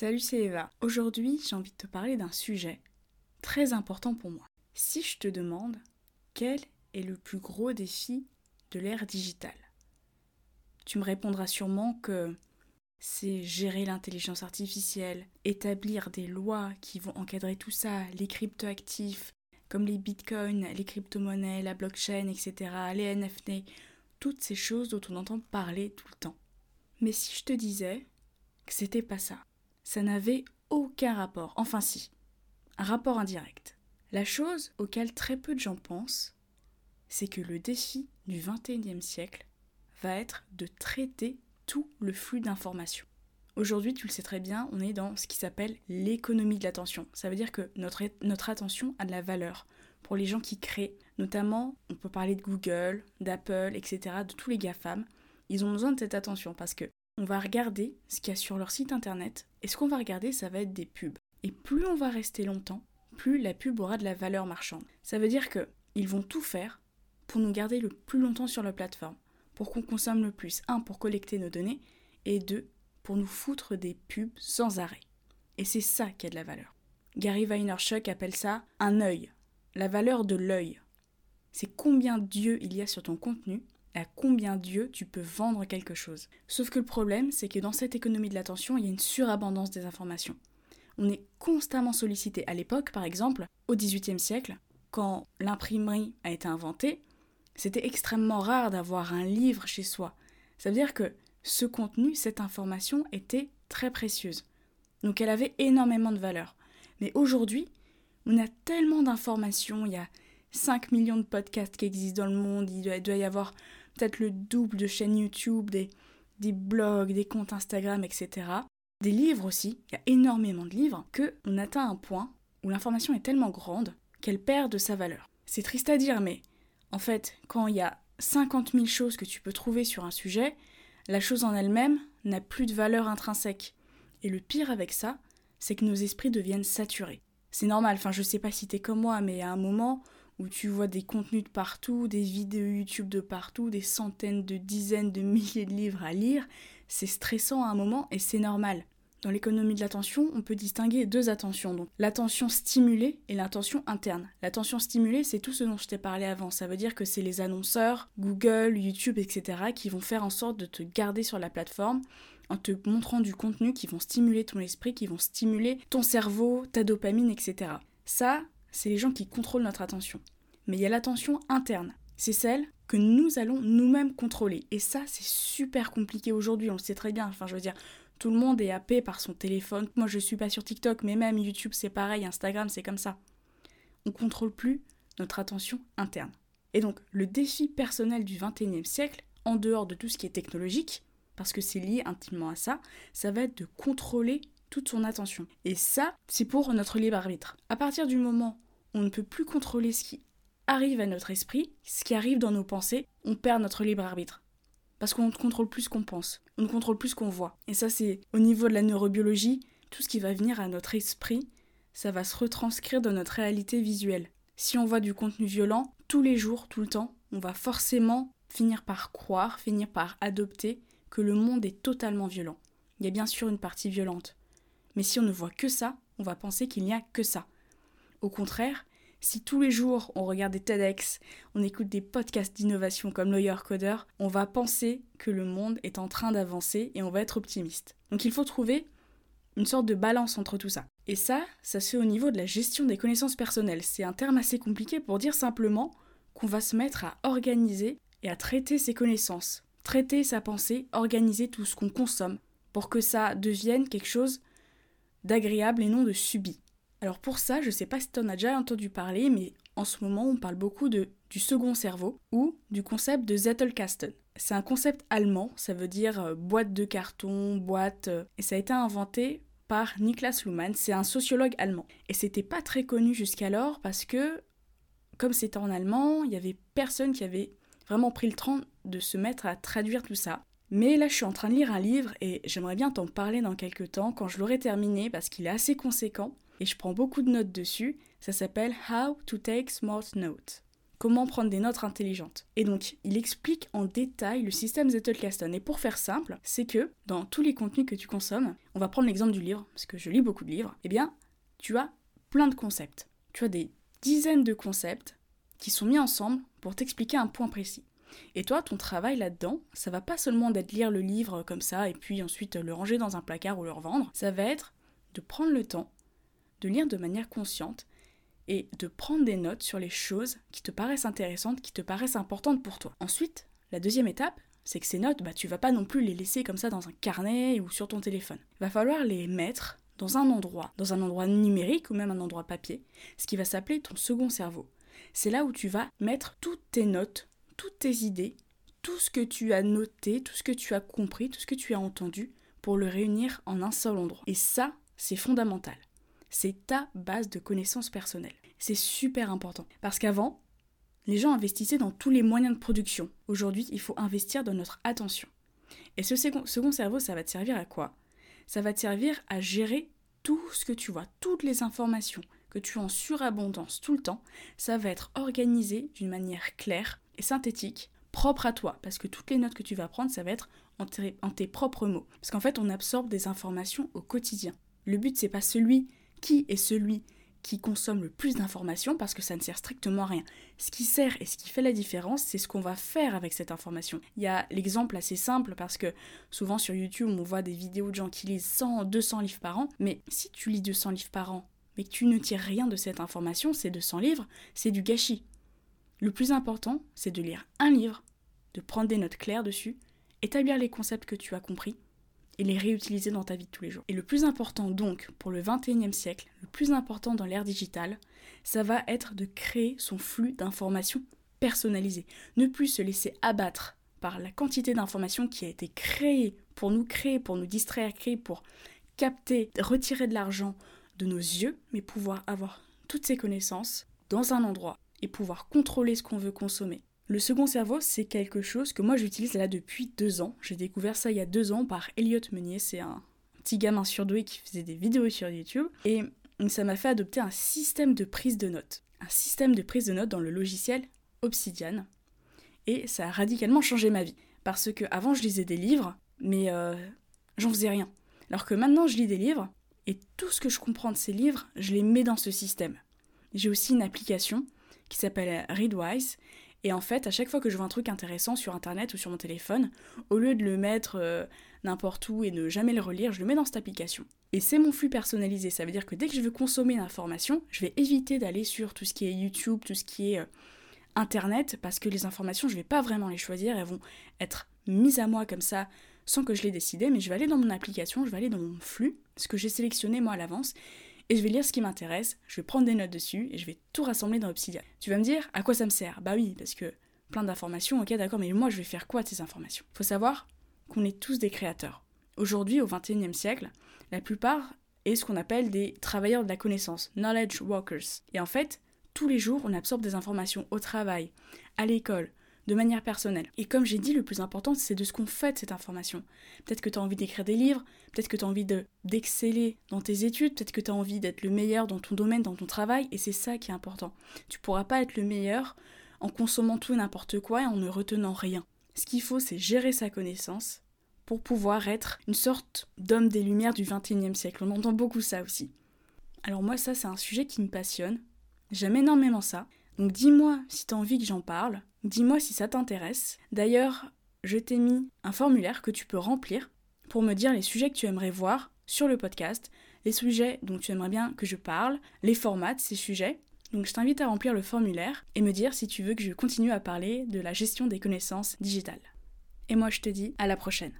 Salut, c'est Eva. Aujourd'hui, j'ai envie de te parler d'un sujet très important pour moi. Si je te demande quel est le plus gros défi de l'ère digitale, tu me répondras sûrement que c'est gérer l'intelligence artificielle, établir des lois qui vont encadrer tout ça, les cryptoactifs, comme les bitcoins, les crypto-monnaies, la blockchain, etc., les NFT, toutes ces choses dont on entend parler tout le temps. Mais si je te disais que c'était pas ça, ça n'avait aucun rapport, enfin si, un rapport indirect. La chose auquel très peu de gens pensent, c'est que le défi du XXIe siècle va être de traiter tout le flux d'informations. Aujourd'hui, tu le sais très bien, on est dans ce qui s'appelle l'économie de l'attention. Ça veut dire que notre, notre attention a de la valeur pour les gens qui créent. Notamment, on peut parler de Google, d'Apple, etc., de tous les GAFAM. Ils ont besoin de cette attention parce que on va regarder ce qu'il y a sur leur site internet et ce qu'on va regarder, ça va être des pubs. Et plus on va rester longtemps, plus la pub aura de la valeur marchande. Ça veut dire que ils vont tout faire pour nous garder le plus longtemps sur la plateforme, pour qu'on consomme le plus. Un, pour collecter nos données, et deux, pour nous foutre des pubs sans arrêt. Et c'est ça qui a de la valeur. Gary Vaynerchuk appelle ça un œil, la valeur de l'œil. C'est combien d'yeux il y a sur ton contenu, à combien d'yeux tu peux vendre quelque chose. Sauf que le problème, c'est que dans cette économie de l'attention, il y a une surabondance des informations. On est constamment sollicité. À l'époque, par exemple, au XVIIIe siècle, quand l'imprimerie a été inventée, c'était extrêmement rare d'avoir un livre chez soi. Ça veut dire que ce contenu, cette information était très précieuse. Donc elle avait énormément de valeur. Mais aujourd'hui, on a tellement d'informations, il y a 5 millions de podcasts qui existent dans le monde, il doit, y avoir peut-être le double de chaînes YouTube, des, des blogs, des comptes Instagram, etc. Des livres aussi, il y a énormément de livres, que on atteint un point où l'information est tellement grande qu'elle perd de sa valeur. C'est triste à dire, mais en fait, quand il y a 50 000 choses que tu peux trouver sur un sujet, la chose en elle-même n'a plus de valeur intrinsèque. Et le pire avec ça, c'est que nos esprits deviennent saturés. C'est normal, enfin je sais pas si t'es comme moi, mais à un moment où tu vois des contenus de partout, des vidéos YouTube de partout, des centaines de dizaines de milliers de livres à lire, c'est stressant à un moment et c'est normal. Dans l'économie de l'attention, on peut distinguer deux attentions, donc l'attention stimulée et l'attention interne. L'attention stimulée, c'est tout ce dont je t'ai parlé avant. Ça veut dire que c'est les annonceurs, Google, YouTube, etc., qui vont faire en sorte de te garder sur la plateforme en te montrant du contenu qui vont stimuler ton esprit, qui vont stimuler ton cerveau, ta dopamine, etc. Ça, c'est les gens qui contrôlent notre attention. Mais il y a l'attention interne. C'est celle que nous allons nous-mêmes contrôler. Et ça, c'est super compliqué aujourd'hui, on le sait très bien. Enfin, je veux dire, tout le monde est happé par son téléphone. Moi, je suis pas sur TikTok, mais même YouTube, c'est pareil, Instagram, c'est comme ça. On contrôle plus notre attention interne. Et donc, le défi personnel du 21e siècle, en dehors de tout ce qui est technologique, parce que c'est lié intimement à ça, ça va être de contrôler toute son attention. Et ça, c'est pour notre libre arbitre. À partir du moment où on ne peut plus contrôler ce qui arrive à notre esprit, ce qui arrive dans nos pensées, on perd notre libre arbitre. Parce qu'on ne contrôle plus ce qu'on pense, on ne contrôle plus ce qu'on voit. Et ça, c'est au niveau de la neurobiologie, tout ce qui va venir à notre esprit, ça va se retranscrire dans notre réalité visuelle. Si on voit du contenu violent, tous les jours, tout le temps, on va forcément finir par croire, finir par adopter que le monde est totalement violent. Il y a bien sûr une partie violente. Mais si on ne voit que ça, on va penser qu'il n'y a que ça. Au contraire, si tous les jours on regarde des TEDx, on écoute des podcasts d'innovation comme Lawyer Coder, on va penser que le monde est en train d'avancer et on va être optimiste. Donc il faut trouver une sorte de balance entre tout ça. Et ça, ça se fait au niveau de la gestion des connaissances personnelles. C'est un terme assez compliqué pour dire simplement qu'on va se mettre à organiser et à traiter ses connaissances, traiter sa pensée, organiser tout ce qu'on consomme, pour que ça devienne quelque chose d'agréable et non de subi. Alors pour ça, je sais pas si tu en as déjà entendu parler, mais en ce moment on parle beaucoup de, du second cerveau ou du concept de Zettelkasten. C'est un concept allemand, ça veut dire euh, boîte de carton, boîte, euh, et ça a été inventé par Niklas Luhmann, c'est un sociologue allemand. Et c'était pas très connu jusqu'alors parce que, comme c'était en allemand, il y avait personne qui avait vraiment pris le temps de se mettre à traduire tout ça. Mais là, je suis en train de lire un livre et j'aimerais bien t'en parler dans quelques temps quand je l'aurai terminé parce qu'il est assez conséquent et je prends beaucoup de notes dessus. Ça s'appelle How to Take Smart Notes. comment prendre des notes intelligentes. Et donc, il explique en détail le système Zettelkasten. Et pour faire simple, c'est que dans tous les contenus que tu consommes, on va prendre l'exemple du livre, parce que je lis beaucoup de livres, eh bien, tu as plein de concepts. Tu as des dizaines de concepts qui sont mis ensemble pour t'expliquer un point précis. Et toi, ton travail là-dedans, ça va pas seulement d'être lire le livre comme ça et puis ensuite le ranger dans un placard ou le revendre, ça va être de prendre le temps de lire de manière consciente et de prendre des notes sur les choses qui te paraissent intéressantes, qui te paraissent importantes pour toi. Ensuite, la deuxième étape, c'est que ces notes, bah, tu vas pas non plus les laisser comme ça dans un carnet ou sur ton téléphone. Il va falloir les mettre dans un endroit, dans un endroit numérique ou même un endroit papier, ce qui va s'appeler ton second cerveau. C'est là où tu vas mettre toutes tes notes, toutes tes idées, tout ce que tu as noté, tout ce que tu as compris, tout ce que tu as entendu, pour le réunir en un seul endroit. Et ça, c'est fondamental. C'est ta base de connaissances personnelles. C'est super important. Parce qu'avant, les gens investissaient dans tous les moyens de production. Aujourd'hui, il faut investir dans notre attention. Et ce second cerveau, ça va te servir à quoi? Ça va te servir à gérer tout ce que tu vois, toutes les informations que tu as en surabondance tout le temps. Ça va être organisé d'une manière claire synthétique, propre à toi. Parce que toutes les notes que tu vas prendre, ça va être en, en tes propres mots. Parce qu'en fait, on absorbe des informations au quotidien. Le but, c'est pas celui qui est celui qui consomme le plus d'informations parce que ça ne sert strictement à rien. Ce qui sert et ce qui fait la différence, c'est ce qu'on va faire avec cette information. Il y a l'exemple assez simple parce que souvent sur YouTube, on voit des vidéos de gens qui lisent 100, 200 livres par an, mais si tu lis 200 livres par an, mais que tu ne tires rien de cette information, ces 200 livres, c'est du gâchis. Le plus important, c'est de lire un livre, de prendre des notes claires dessus, établir les concepts que tu as compris, et les réutiliser dans ta vie de tous les jours. Et le plus important donc pour le 21e siècle, le plus important dans l'ère digitale, ça va être de créer son flux d'informations personnalisé. Ne plus se laisser abattre par la quantité d'informations qui a été créée pour nous créer, pour nous distraire, créer pour capter, retirer de l'argent de nos yeux, mais pouvoir avoir toutes ces connaissances dans un endroit et pouvoir contrôler ce qu'on veut consommer le second cerveau, c'est quelque chose que moi j'utilise là depuis deux ans. J'ai découvert ça il y a deux ans par Elliot Meunier. C'est un petit gamin surdoué qui faisait des vidéos sur YouTube. Et ça m'a fait adopter un système de prise de notes. Un système de prise de notes dans le logiciel Obsidian. Et ça a radicalement changé ma vie. Parce que avant je lisais des livres, mais euh, j'en faisais rien. Alors que maintenant je lis des livres, et tout ce que je comprends de ces livres, je les mets dans ce système. J'ai aussi une application qui s'appelle Readwise. Et en fait, à chaque fois que je vois un truc intéressant sur internet ou sur mon téléphone, au lieu de le mettre euh, n'importe où et de jamais le relire, je le mets dans cette application. Et c'est mon flux personnalisé, ça veut dire que dès que je veux consommer une information, je vais éviter d'aller sur tout ce qui est YouTube, tout ce qui est euh, internet, parce que les informations, je vais pas vraiment les choisir, elles vont être mises à moi comme ça sans que je l'ai décidé, mais je vais aller dans mon application, je vais aller dans mon flux, ce que j'ai sélectionné moi à l'avance, et je vais lire ce qui m'intéresse, je vais prendre des notes dessus et je vais tout rassembler dans Obsidian. Tu vas me dire à quoi ça me sert? Bah oui, parce que plein d'informations, ok d'accord, mais moi je vais faire quoi de ces informations? Faut savoir qu'on est tous des créateurs. Aujourd'hui, au XXIe siècle, la plupart est ce qu'on appelle des travailleurs de la connaissance, knowledge workers. Et en fait, tous les jours, on absorbe des informations au travail, à l'école, de manière personnelle. Et comme j'ai dit, le plus important, c'est de ce qu'on fait de cette information. Peut-être que tu as envie d'écrire des livres, peut-être que tu as envie d'exceller dans tes études, peut-être que tu as envie d'être le meilleur dans ton domaine, dans ton travail, et c'est ça qui est important. Tu pourras pas être le meilleur en consommant tout et n'importe quoi et en ne retenant rien. Ce qu'il faut, c'est gérer sa connaissance pour pouvoir être une sorte d'homme des lumières du 21e siècle. On entend beaucoup ça aussi. Alors moi, ça, c'est un sujet qui me passionne. J'aime énormément ça. Donc dis-moi si tu as envie que j'en parle. Dis-moi si ça t'intéresse. D'ailleurs, je t'ai mis un formulaire que tu peux remplir pour me dire les sujets que tu aimerais voir sur le podcast, les sujets dont tu aimerais bien que je parle, les formats de ces sujets. Donc je t'invite à remplir le formulaire et me dire si tu veux que je continue à parler de la gestion des connaissances digitales. Et moi je te dis à la prochaine.